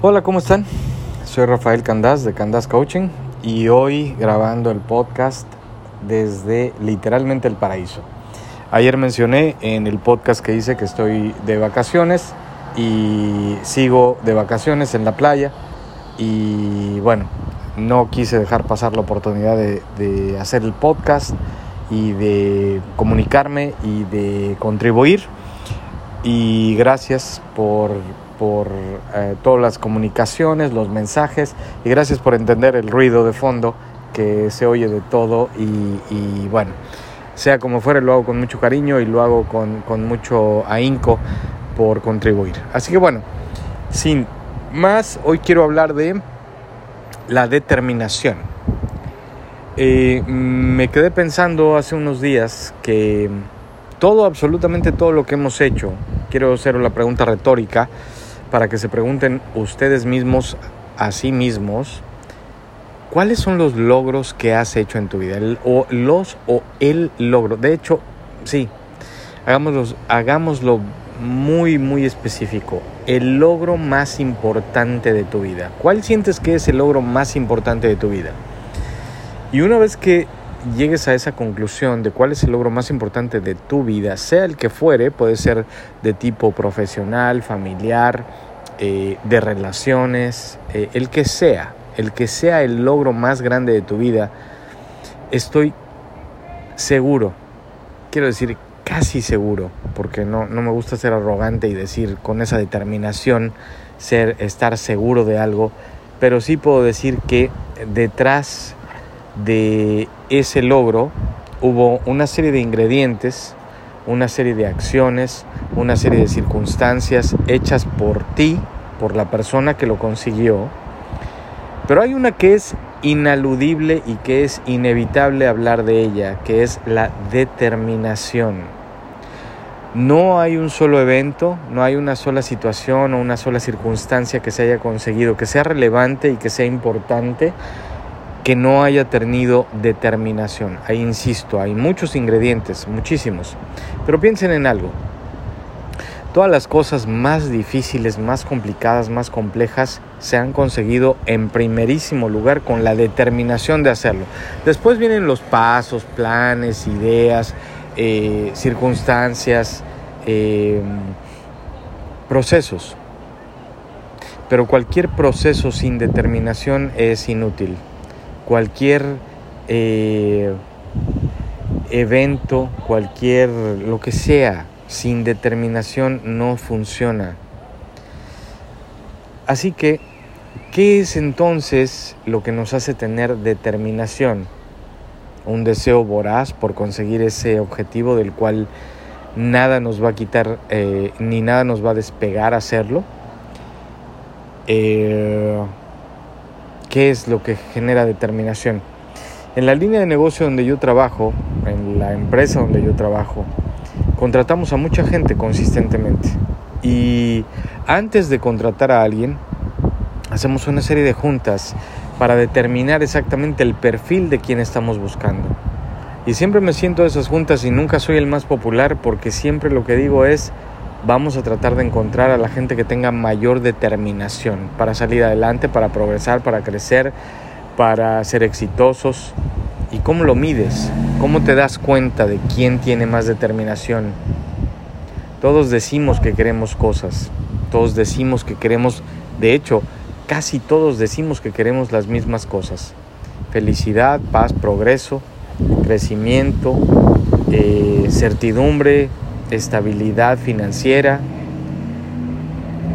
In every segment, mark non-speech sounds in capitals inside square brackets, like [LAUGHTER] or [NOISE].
Hola, ¿cómo están? Soy Rafael Candás de Candás Coaching y hoy grabando el podcast desde literalmente el paraíso. Ayer mencioné en el podcast que hice que estoy de vacaciones y sigo de vacaciones en la playa y bueno, no quise dejar pasar la oportunidad de, de hacer el podcast y de comunicarme y de contribuir y gracias por por eh, todas las comunicaciones, los mensajes y gracias por entender el ruido de fondo que se oye de todo y, bueno, sea como fuere, lo hago con mucho cariño y lo hago con, con mucho ahínco por contribuir. Así que bueno, sin más, hoy quiero hablar de la determinación. Eh, me quedé pensando hace unos días que todo, absolutamente todo lo que hemos hecho, quiero hacer la pregunta retórica, para que se pregunten ustedes mismos a sí mismos cuáles son los logros que has hecho en tu vida, o los o el logro. De hecho, sí, hagámoslo, hagámoslo muy, muy específico. El logro más importante de tu vida. ¿Cuál sientes que es el logro más importante de tu vida? Y una vez que llegues a esa conclusión de cuál es el logro más importante de tu vida, sea el que fuere, puede ser de tipo profesional, familiar, eh, de relaciones, eh, el que sea, el que sea el logro más grande de tu vida, estoy seguro, quiero decir casi seguro, porque no, no me gusta ser arrogante y decir con esa determinación ser, estar seguro de algo, pero sí puedo decir que detrás de ese logro hubo una serie de ingredientes, una serie de acciones, una serie de circunstancias hechas por ti, por la persona que lo consiguió, pero hay una que es inaludible y que es inevitable hablar de ella, que es la determinación. No hay un solo evento, no hay una sola situación o una sola circunstancia que se haya conseguido, que sea relevante y que sea importante que no haya tenido determinación. Ahí insisto, hay muchos ingredientes, muchísimos. Pero piensen en algo. Todas las cosas más difíciles, más complicadas, más complejas se han conseguido en primerísimo lugar con la determinación de hacerlo. Después vienen los pasos, planes, ideas, eh, circunstancias, eh, procesos. Pero cualquier proceso sin determinación es inútil cualquier eh, evento, cualquier lo que sea, sin determinación no funciona. Así que, ¿qué es entonces lo que nos hace tener determinación? Un deseo voraz por conseguir ese objetivo del cual nada nos va a quitar eh, ni nada nos va a despegar a hacerlo. Eh, ¿Qué es lo que genera determinación? En la línea de negocio donde yo trabajo, en la empresa donde yo trabajo, contratamos a mucha gente consistentemente. Y antes de contratar a alguien, hacemos una serie de juntas para determinar exactamente el perfil de quien estamos buscando. Y siempre me siento de esas juntas y nunca soy el más popular porque siempre lo que digo es, vamos a tratar de encontrar a la gente que tenga mayor determinación para salir adelante, para progresar, para crecer, para ser exitosos. ¿Y cómo lo mides? ¿Cómo te das cuenta de quién tiene más determinación? Todos decimos que queremos cosas, todos decimos que queremos, de hecho, casi todos decimos que queremos las mismas cosas. Felicidad, paz, progreso, crecimiento, eh, certidumbre, estabilidad financiera,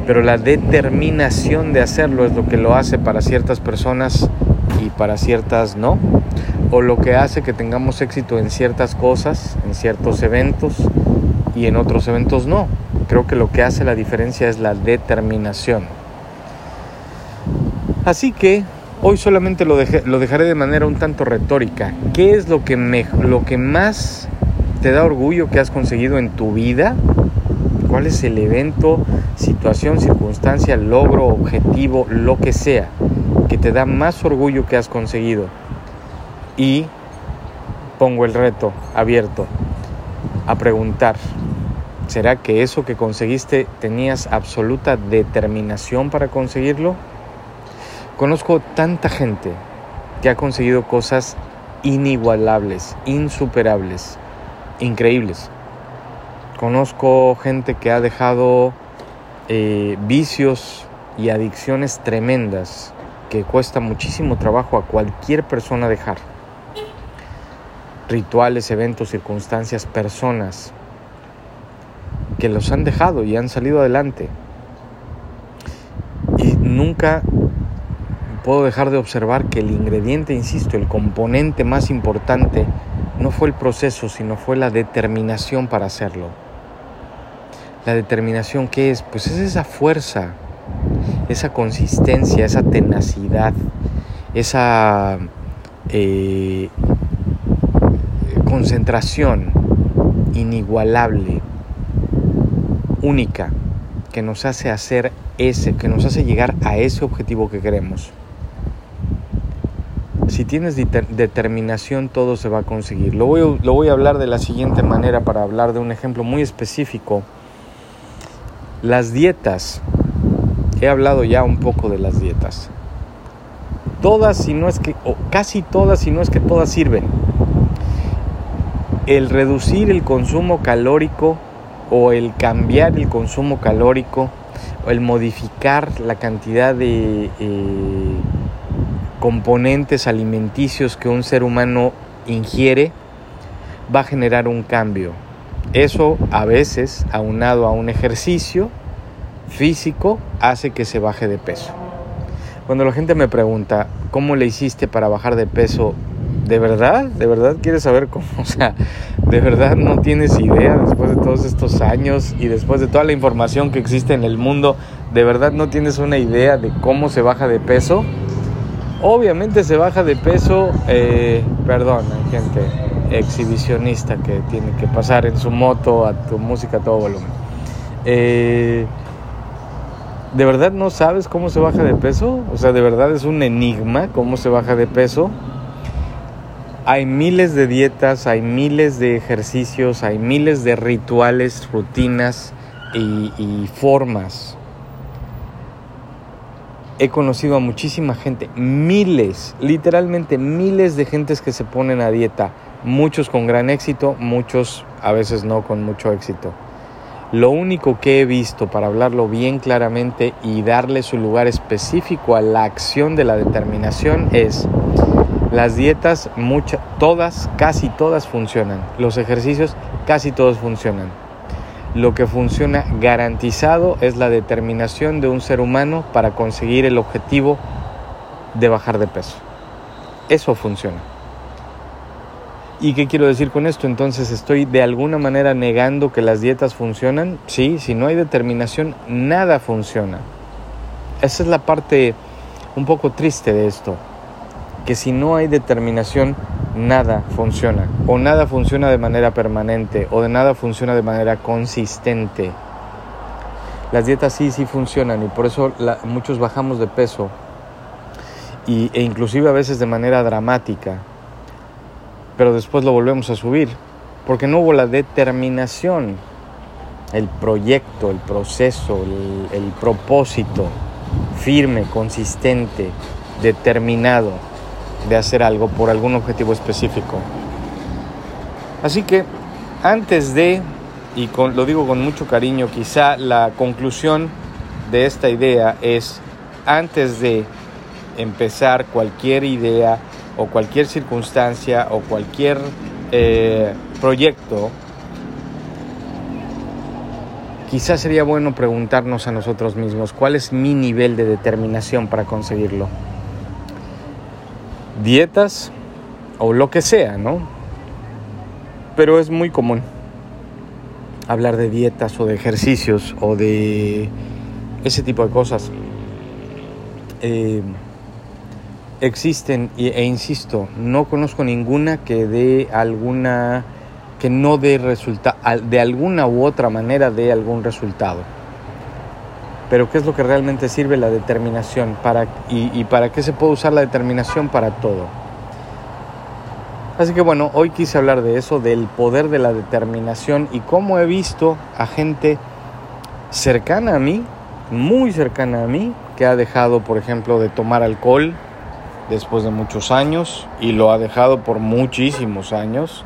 pero la determinación de hacerlo es lo que lo hace para ciertas personas y para ciertas no, o lo que hace que tengamos éxito en ciertas cosas, en ciertos eventos y en otros eventos no. Creo que lo que hace la diferencia es la determinación. Así que hoy solamente lo, lo dejaré de manera un tanto retórica. ¿Qué es lo que, me, lo que más te da orgullo que has conseguido en tu vida? ¿Cuál es el evento, situación, circunstancia, logro, objetivo, lo que sea, que te da más orgullo que has conseguido? Y pongo el reto abierto a preguntar, ¿Será que eso que conseguiste tenías absoluta determinación para conseguirlo? Conozco tanta gente que ha conseguido cosas inigualables, insuperables, increíbles. Conozco gente que ha dejado eh, vicios y adicciones tremendas que cuesta muchísimo trabajo a cualquier persona dejar. Rituales, eventos, circunstancias, personas que los han dejado y han salido adelante. Y nunca puedo dejar de observar que el ingrediente, insisto, el componente más importante no fue el proceso, sino fue la determinación para hacerlo. La determinación, ¿qué es? Pues es esa fuerza, esa consistencia, esa tenacidad, esa eh, concentración inigualable, única, que nos hace hacer ese, que nos hace llegar a ese objetivo que queremos. Si tienes determinación, todo se va a conseguir. Lo voy, a hablar de la siguiente manera para hablar de un ejemplo muy específico. Las dietas. He hablado ya un poco de las dietas. Todas, si no es que, o casi todas, si no es que todas sirven. El reducir el consumo calórico o el cambiar el consumo calórico o el modificar la cantidad de eh, componentes alimenticios que un ser humano ingiere, va a generar un cambio. Eso a veces, aunado a un ejercicio físico, hace que se baje de peso. Cuando la gente me pregunta, ¿cómo le hiciste para bajar de peso? ¿De verdad? ¿De verdad quieres saber cómo? [LAUGHS] O sea, ¿de verdad no tienes idea después de todos estos años y después de toda la información que existe en el mundo? ¿De verdad no tienes una idea de cómo se baja de peso? Obviamente se baja de peso, eh, perdón, gente exhibicionista que tiene que pasar en su moto a tu música a todo volumen. Eh, ¿De verdad no sabes cómo se baja de peso? O sea, ¿de verdad es un enigma cómo se baja de peso? Hay miles de dietas, hay miles de ejercicios, hay miles de rituales, rutinas y, y formas he conocido a muchísima gente, miles, literalmente miles de gentes que se ponen a dieta, muchos con gran éxito, muchos a veces no con mucho éxito. Lo único que he visto para hablarlo bien claramente y darle su lugar específico a la acción de la determinación es las dietas, muchas, todas, casi todas funcionan. Los ejercicios, casi todos funcionan lo que funciona garantizado es la determinación de un ser humano para conseguir el objetivo de bajar de peso. Eso funciona. ¿Y qué quiero decir con esto? Entonces, ¿estoy de alguna manera negando que las dietas funcionan? Sí, si no hay determinación, nada funciona. Esa es la parte un poco triste de esto, que si no hay determinación, nada funciona o nada funciona de manera permanente o de nada funciona de manera consistente. Las dietas sí, sí funcionan y por eso muchos bajamos de peso y, e inclusive a veces de manera dramática, pero después lo volvemos a subir porque no hubo la determinación, el proyecto, el proceso, el propósito firme, consistente, determinado de hacer algo por algún objetivo específico. Así que antes de, y lo digo con mucho cariño, quizá la conclusión de esta idea es, antes de empezar cualquier idea o cualquier circunstancia o cualquier eh, proyecto, quizás sería bueno preguntarnos a nosotros mismos cuál es mi nivel de determinación para conseguirlo dietas o lo que sea, ¿no? Pero es muy común hablar de dietas o de ejercicios o de ese tipo de cosas. Eh, existen e insisto, no conozco ninguna que dé alguna que no dé resultado, de alguna u otra manera dé algún resultado. Pero ¿qué es lo que realmente sirve la determinación? Para, y, para qué se puede usar la determinación para todo? Así que bueno, hoy quise hablar de eso, del poder de la determinación y cómo he visto a gente cercana a mí, muy cercana a mí, que ha dejado, por ejemplo, de tomar alcohol después de muchos años y lo ha dejado por muchísimos años,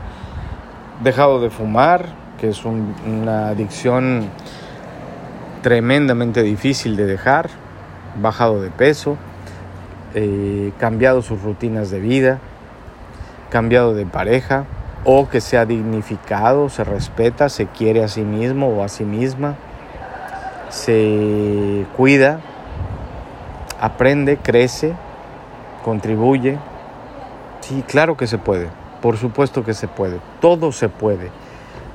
dejado de fumar, que es una adicción tremendamente difícil de dejar, bajado de peso, eh, cambiado sus rutinas de vida, cambiado de pareja o que se ha dignificado, se respeta, se quiere a sí mismo o a sí misma, se cuida, aprende, crece, contribuye. Sí, claro que se puede, por supuesto que se puede, todo se puede,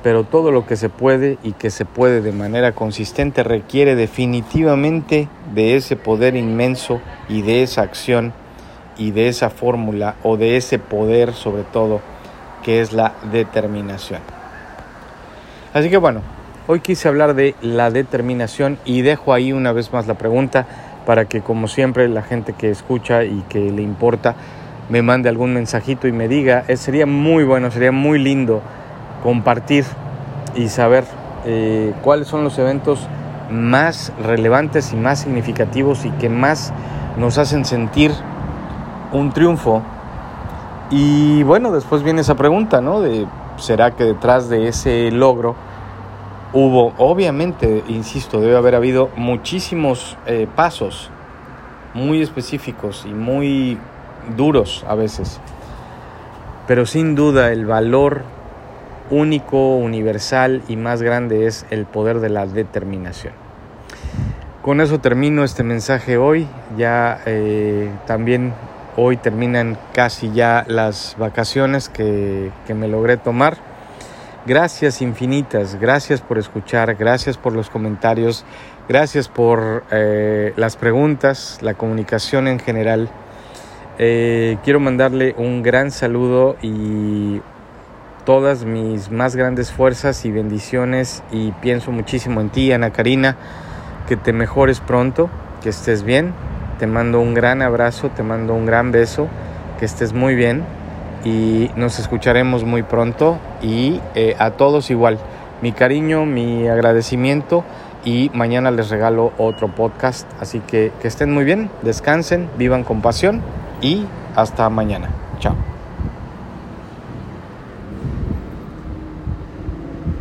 pero todo lo que se puede y que se puede de manera consistente requiere definitivamente de ese poder inmenso y de esa acción y de esa fórmula o de ese poder sobre todo que es la determinación. Así que bueno, hoy quise hablar de la determinación y dejo ahí una vez más la pregunta para que como siempre la gente que escucha y que le importa me mande algún mensajito y me diga, eh, sería muy bueno, sería muy lindo compartir y saber eh, cuáles son los eventos más relevantes y más significativos y que más nos hacen sentir un triunfo. Y bueno, después viene esa pregunta, ¿no? De, ¿será que detrás de ese logro hubo, obviamente, insisto, debe haber habido muchísimos eh, pasos muy específicos y muy duros a veces. Pero sin duda el valor único, universal y más grande es el poder de la determinación. Con eso termino este mensaje hoy. Ya eh, también Hoy terminan casi ya las vacaciones que, me logré tomar. Gracias infinitas, gracias por escuchar, gracias por los comentarios, gracias por eh, las preguntas, la comunicación en general. Eh, quiero mandarle un gran saludo y todas mis más grandes fuerzas y bendiciones y pienso muchísimo en ti, Ana Karina, que te mejores pronto, que estés bien, te mando un gran abrazo, te mando un gran beso, que estés muy bien y nos escucharemos muy pronto y eh, a todos igual. Mi cariño, mi agradecimiento y mañana les regalo otro podcast. Así que que estén muy bien, descansen, vivan con pasión y hasta mañana.